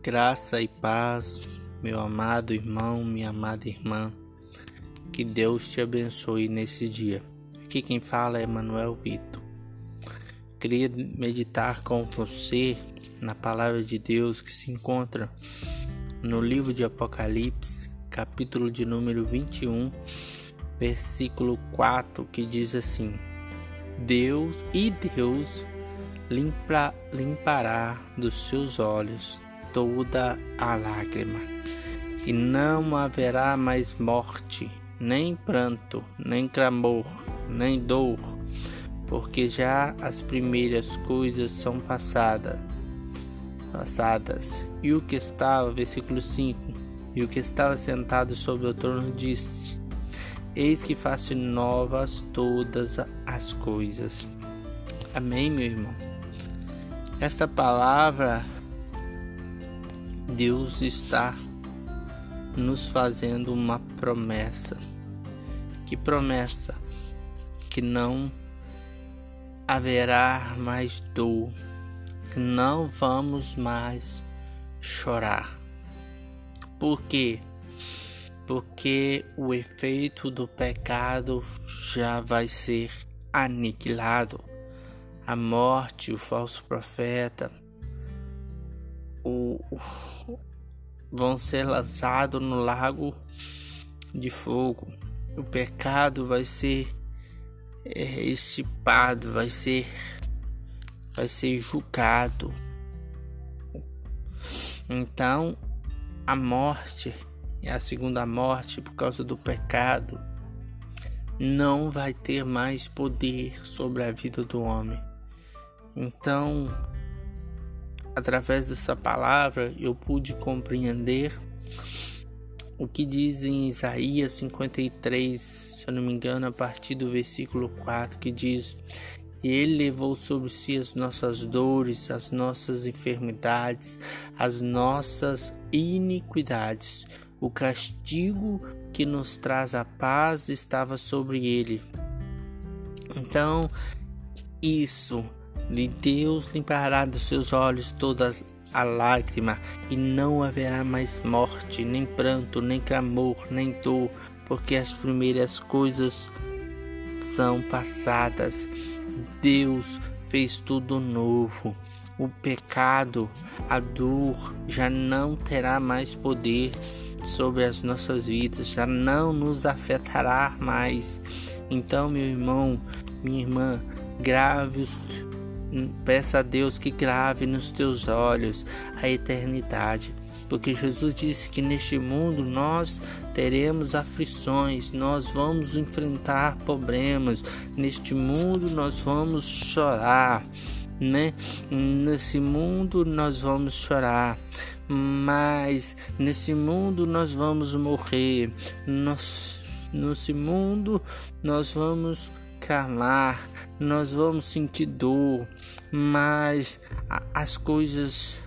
Graça e paz, meu amado irmão, minha amada irmã. Que Deus te abençoe nesse dia. Aqui quem fala é Manuel Vitor. Queria meditar com você na palavra de Deus que se encontra no livro de Apocalipse, capítulo de número 21, versículo 4, que diz assim: Deus e Deus limpa, limpará dos seus olhos toda a lágrima, e não haverá mais morte, nem pranto, nem clamor, nem dor, porque já as primeiras coisas são passadas. Passadas. E o que estava, versículo 5, e o que estava sentado sobre o trono disse: Eis que faço novas todas as coisas. Amém, meu irmão. Esta palavra Deus está nos fazendo uma promessa. Que promessa? Que não haverá mais dor, que não vamos mais chorar. Por quê? Porque o efeito do pecado já vai ser aniquilado. A morte, o falso profeta, o, vão ser lançados no lago de fogo. O pecado vai ser é, estipado, vai ser vai ser julgado. Então, a morte e a segunda morte por causa do pecado não vai ter mais poder sobre a vida do homem. Então, através dessa palavra eu pude compreender o que diz em Isaías 53, se eu não me engano, a partir do versículo 4, que diz: Ele levou sobre si as nossas dores, as nossas enfermidades, as nossas iniquidades. O castigo que nos traz a paz estava sobre ele. Então, isso e Deus limpará dos seus olhos todas a lágrima, e não haverá mais morte, nem pranto, nem clamor, nem dor, porque as primeiras coisas são passadas. Deus fez tudo novo. O pecado, a dor já não terá mais poder sobre as nossas vidas, já não nos afetará mais. Então, meu irmão, minha irmã, grave os Peça a Deus que grave nos teus olhos a eternidade, porque Jesus disse que neste mundo nós teremos aflições, nós vamos enfrentar problemas, neste mundo nós vamos chorar, né? Nesse mundo nós vamos chorar, mas nesse mundo nós vamos morrer, nós, nesse mundo nós vamos clamar, nós vamos sentir dor, mas as coisas,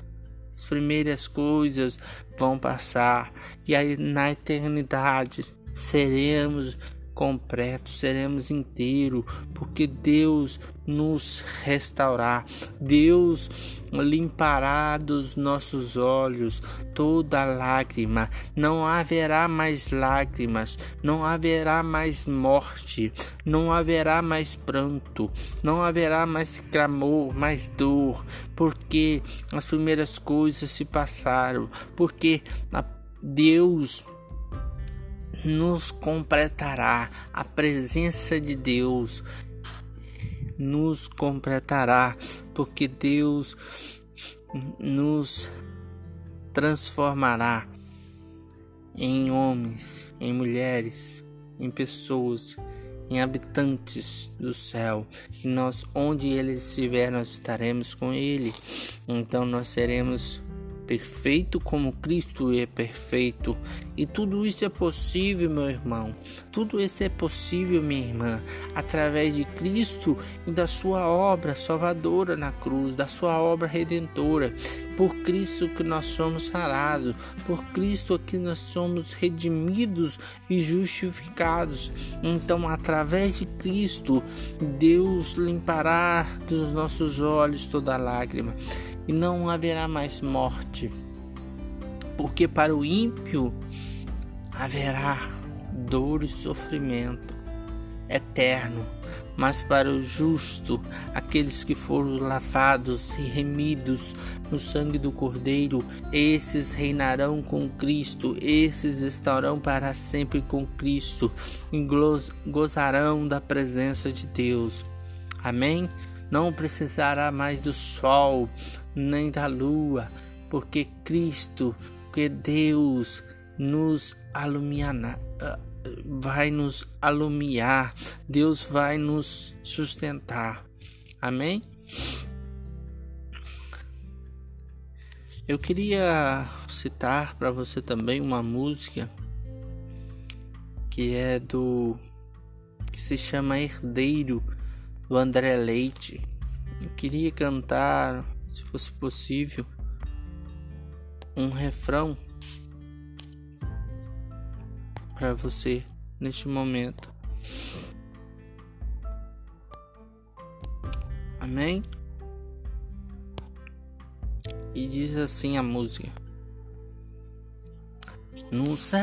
as primeiras coisas vão passar e aí na eternidade seremos completos, seremos inteiros, porque Deus nos restaurar. Deus limpará dos nossos olhos toda lágrima. Não haverá mais lágrimas, não haverá mais morte, não haverá mais pranto, não haverá mais clamor, mais dor, porque as primeiras coisas se passaram, porque Deus nos completará a presença de Deus nos completará, porque Deus nos transformará em homens, em mulheres, em pessoas, em habitantes do céu. E nós, onde Ele estiver, nós estaremos com Ele. Então nós seremos perfeito como Cristo é perfeito. E tudo isso é possível, meu irmão. Tudo isso é possível, minha irmã, através de Cristo e da sua obra salvadora na cruz, da sua obra redentora. Por Cristo que nós somos sarados, por Cristo que nós somos redimidos e justificados. Então, através de Cristo, Deus limpará dos nossos olhos toda lágrima e não haverá mais morte, Porque para o ímpio haverá dor e sofrimento eterno mas para o justo, aqueles que foram lavados e remidos no sangue do Cordeiro, esses reinarão com Cristo, esses estarão para sempre com Cristo e gozarão da presença de Deus. Amém? Não precisará mais do sol nem da lua, porque Cristo, que Deus nos iluminará vai nos alumiar, Deus vai nos sustentar. Amém? Eu queria citar para você também uma música que é do que se chama Herdeiro do André Leite. Eu queria cantar, se fosse possível, um refrão para você neste momento. Amém? E diz assim a música: No céu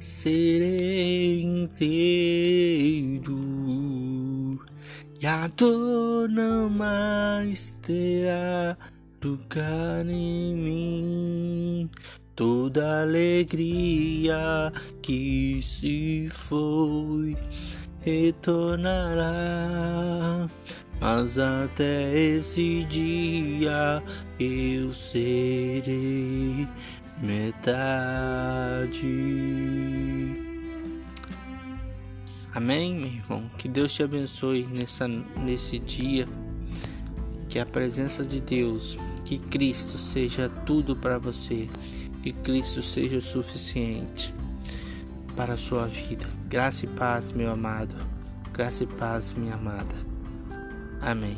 serei inteiro e a dor não mais terá lugar em mim Toda alegria que se foi retornará. Mas até esse dia eu serei metade. Amém, meu irmão? Que Deus te abençoe nessa, nesse dia. Que a presença de Deus, que Cristo seja tudo para você que Cristo seja suficiente para a sua vida. Graça e paz, meu amado. Graça e paz, minha amada. Amém.